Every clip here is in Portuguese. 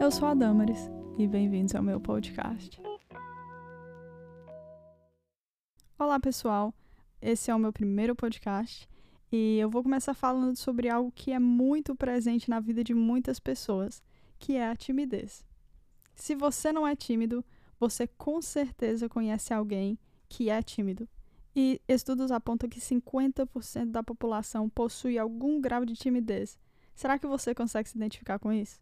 Eu sou a Damaris e bem-vindos ao meu podcast. Olá, pessoal. Esse é o meu primeiro podcast e eu vou começar falando sobre algo que é muito presente na vida de muitas pessoas, que é a timidez. Se você não é tímido, você com certeza conhece alguém que é tímido. E estudos apontam que 50% da população possui algum grau de timidez. Será que você consegue se identificar com isso?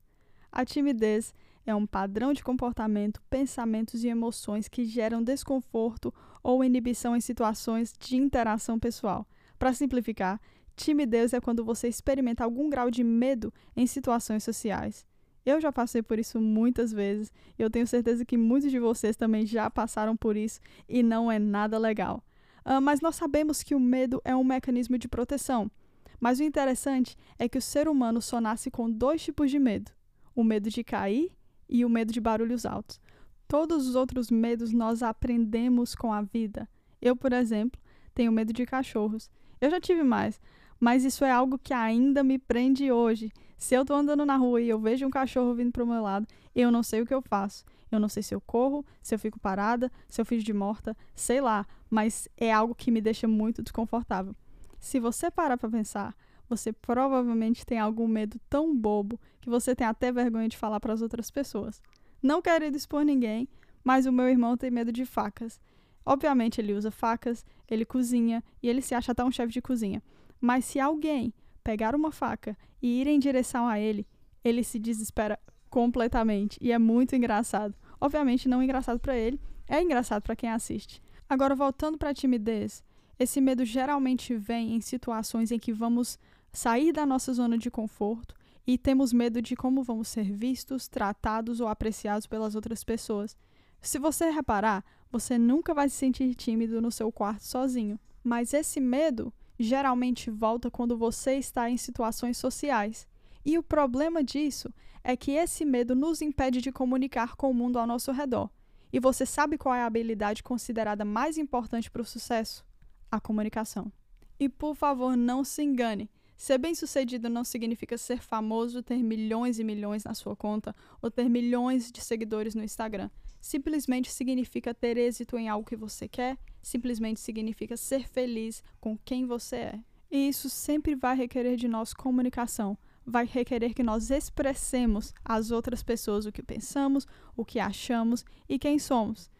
A timidez é um padrão de comportamento, pensamentos e emoções que geram desconforto ou inibição em situações de interação pessoal. Para simplificar, timidez é quando você experimenta algum grau de medo em situações sociais. Eu já passei por isso muitas vezes e eu tenho certeza que muitos de vocês também já passaram por isso e não é nada legal. Uh, mas nós sabemos que o medo é um mecanismo de proteção. Mas o interessante é que o ser humano só nasce com dois tipos de medo: o medo de cair e o medo de barulhos altos. Todos os outros medos nós aprendemos com a vida. Eu, por exemplo, tenho medo de cachorros. Eu já tive mais, mas isso é algo que ainda me prende hoje. Se eu tô andando na rua e eu vejo um cachorro vindo pro meu lado, eu não sei o que eu faço. Eu não sei se eu corro, se eu fico parada, se eu fico de morta, sei lá, mas é algo que me deixa muito desconfortável. Se você parar para pensar, você provavelmente tem algum medo tão bobo que você tem até vergonha de falar para as outras pessoas. Não quero expor ninguém, mas o meu irmão tem medo de facas. Obviamente ele usa facas, ele cozinha e ele se acha até um chefe de cozinha. Mas se alguém pegar uma faca e ir em direção a ele, ele se desespera completamente e é muito engraçado. Obviamente não engraçado para ele, é engraçado para quem assiste. Agora voltando para a timidez, esse medo geralmente vem em situações em que vamos sair da nossa zona de conforto e temos medo de como vamos ser vistos, tratados ou apreciados pelas outras pessoas. Se você reparar, você nunca vai se sentir tímido no seu quarto sozinho. Mas esse medo geralmente volta quando você está em situações sociais. E o problema disso é que esse medo nos impede de comunicar com o mundo ao nosso redor. E você sabe qual é a habilidade considerada mais importante para o sucesso? A comunicação. E por favor, não se engane. Ser bem-sucedido não significa ser famoso, ter milhões e milhões na sua conta ou ter milhões de seguidores no Instagram. Simplesmente significa ter êxito em algo que você quer, simplesmente significa ser feliz com quem você é. E isso sempre vai requerer de nós comunicação, vai requerer que nós expressemos às outras pessoas o que pensamos, o que achamos e quem somos.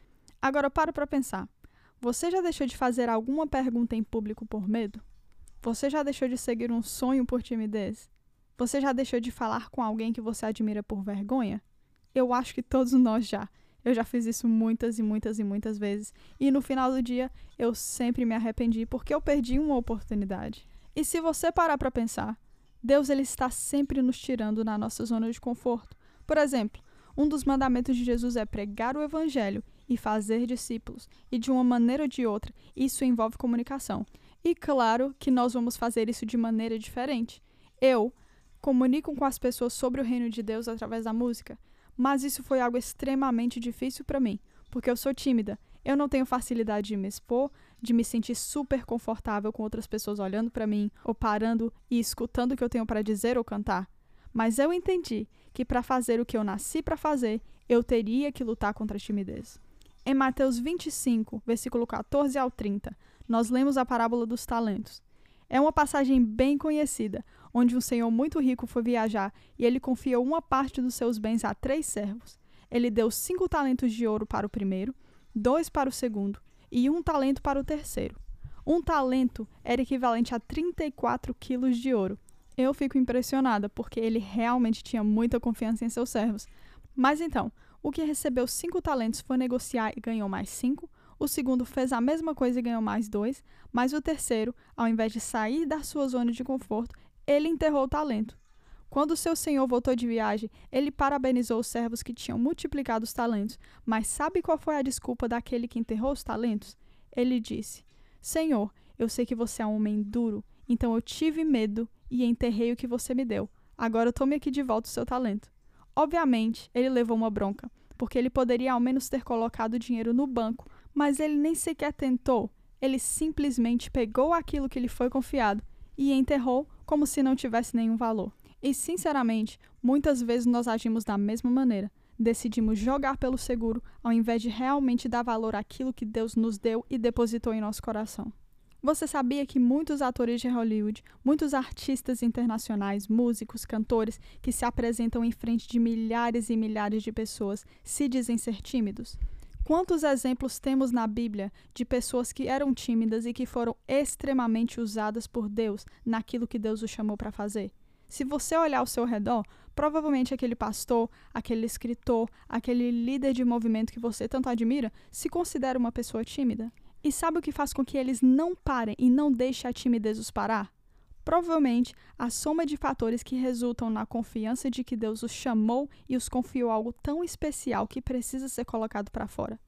Agora para para pensar. Você já deixou de fazer alguma pergunta em público por medo? Você já deixou de seguir um sonho por timidez? Você já deixou de falar com alguém que você admira por vergonha? Eu acho que todos nós já. Eu já fiz isso muitas e muitas e muitas vezes. E no final do dia, eu sempre me arrependi porque eu perdi uma oportunidade. E se você parar para pensar, Deus ele está sempre nos tirando na nossa zona de conforto. Por exemplo, um dos mandamentos de Jesus é pregar o evangelho e fazer discípulos, e de uma maneira ou de outra, isso envolve comunicação. E claro que nós vamos fazer isso de maneira diferente. Eu comunico com as pessoas sobre o reino de Deus através da música, mas isso foi algo extremamente difícil para mim, porque eu sou tímida. Eu não tenho facilidade de me expor, de me sentir super confortável com outras pessoas olhando para mim ou parando e escutando o que eu tenho para dizer ou cantar. Mas eu entendi que para fazer o que eu nasci para fazer, eu teria que lutar contra a timidez. Em Mateus 25, versículo 14 ao 30, nós lemos a parábola dos talentos. É uma passagem bem conhecida, onde um senhor muito rico foi viajar e ele confiou uma parte dos seus bens a três servos. Ele deu cinco talentos de ouro para o primeiro, dois para o segundo e um talento para o terceiro. Um talento era equivalente a 34 quilos de ouro. Eu fico impressionada porque ele realmente tinha muita confiança em seus servos. Mas então, o que recebeu cinco talentos foi negociar e ganhou mais cinco. O segundo fez a mesma coisa e ganhou mais dois. Mas o terceiro, ao invés de sair da sua zona de conforto, ele enterrou o talento. Quando seu senhor voltou de viagem, ele parabenizou os servos que tinham multiplicado os talentos. Mas sabe qual foi a desculpa daquele que enterrou os talentos? Ele disse: Senhor, eu sei que você é um homem duro, então eu tive medo e enterrei o que você me deu. Agora tome aqui de volta o seu talento. Obviamente, ele levou uma bronca, porque ele poderia ao menos ter colocado o dinheiro no banco, mas ele nem sequer tentou. Ele simplesmente pegou aquilo que lhe foi confiado e enterrou como se não tivesse nenhum valor. E, sinceramente, muitas vezes nós agimos da mesma maneira. Decidimos jogar pelo seguro ao invés de realmente dar valor àquilo que Deus nos deu e depositou em nosso coração. Você sabia que muitos atores de Hollywood, muitos artistas internacionais, músicos, cantores que se apresentam em frente de milhares e milhares de pessoas se dizem ser tímidos? Quantos exemplos temos na Bíblia de pessoas que eram tímidas e que foram extremamente usadas por Deus naquilo que Deus os chamou para fazer? Se você olhar ao seu redor, provavelmente aquele pastor, aquele escritor, aquele líder de movimento que você tanto admira, se considera uma pessoa tímida. E sabe o que faz com que eles não parem e não deixem a timidez os parar? Provavelmente a soma de fatores que resultam na confiança de que Deus os chamou e os confiou algo tão especial que precisa ser colocado para fora.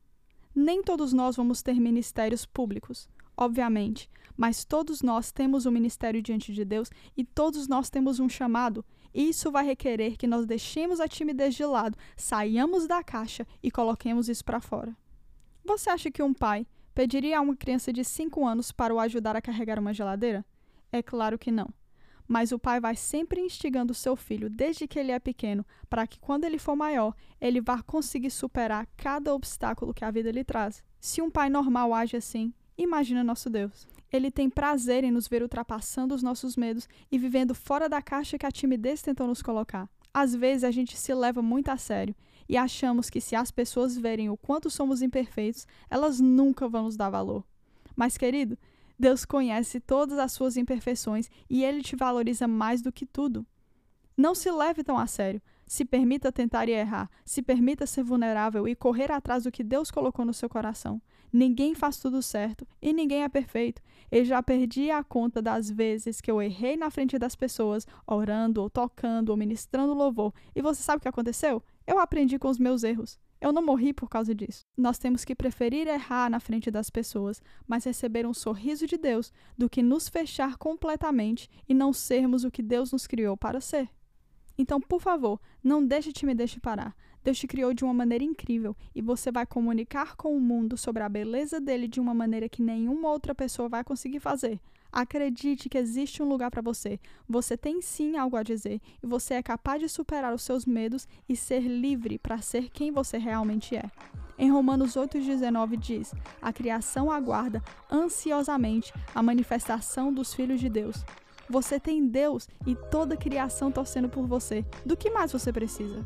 Nem todos nós vamos ter ministérios públicos, obviamente, mas todos nós temos um ministério diante de Deus e todos nós temos um chamado. Isso vai requerer que nós deixemos a timidez de lado, saiamos da caixa e coloquemos isso para fora. Você acha que um pai pediria a uma criança de 5 anos para o ajudar a carregar uma geladeira? É claro que não. Mas o pai vai sempre instigando seu filho desde que ele é pequeno, para que quando ele for maior, ele vá conseguir superar cada obstáculo que a vida lhe traz. Se um pai normal age assim, imagina nosso Deus. Ele tem prazer em nos ver ultrapassando os nossos medos e vivendo fora da caixa que a timidez tentou nos colocar. Às vezes a gente se leva muito a sério e achamos que se as pessoas verem o quanto somos imperfeitos, elas nunca vão nos dar valor. Mas, querido, Deus conhece todas as suas imperfeições e ele te valoriza mais do que tudo. Não se leve tão a sério. Se permita tentar e errar. Se permita ser vulnerável e correr atrás do que Deus colocou no seu coração. Ninguém faz tudo certo e ninguém é perfeito. Eu já perdi a conta das vezes que eu errei na frente das pessoas, orando ou tocando ou ministrando louvor. E você sabe o que aconteceu? Eu aprendi com os meus erros. Eu não morri por causa disso. Nós temos que preferir errar na frente das pessoas, mas receber um sorriso de Deus, do que nos fechar completamente e não sermos o que Deus nos criou para ser. Então, por favor, não deixe te me deixe parar. Deus te criou de uma maneira incrível e você vai comunicar com o mundo sobre a beleza dele de uma maneira que nenhuma outra pessoa vai conseguir fazer. Acredite que existe um lugar para você. Você tem sim algo a dizer e você é capaz de superar os seus medos e ser livre para ser quem você realmente é. Em Romanos 8,19 diz: A criação aguarda ansiosamente a manifestação dos filhos de Deus. Você tem Deus e toda a criação torcendo por você. Do que mais você precisa?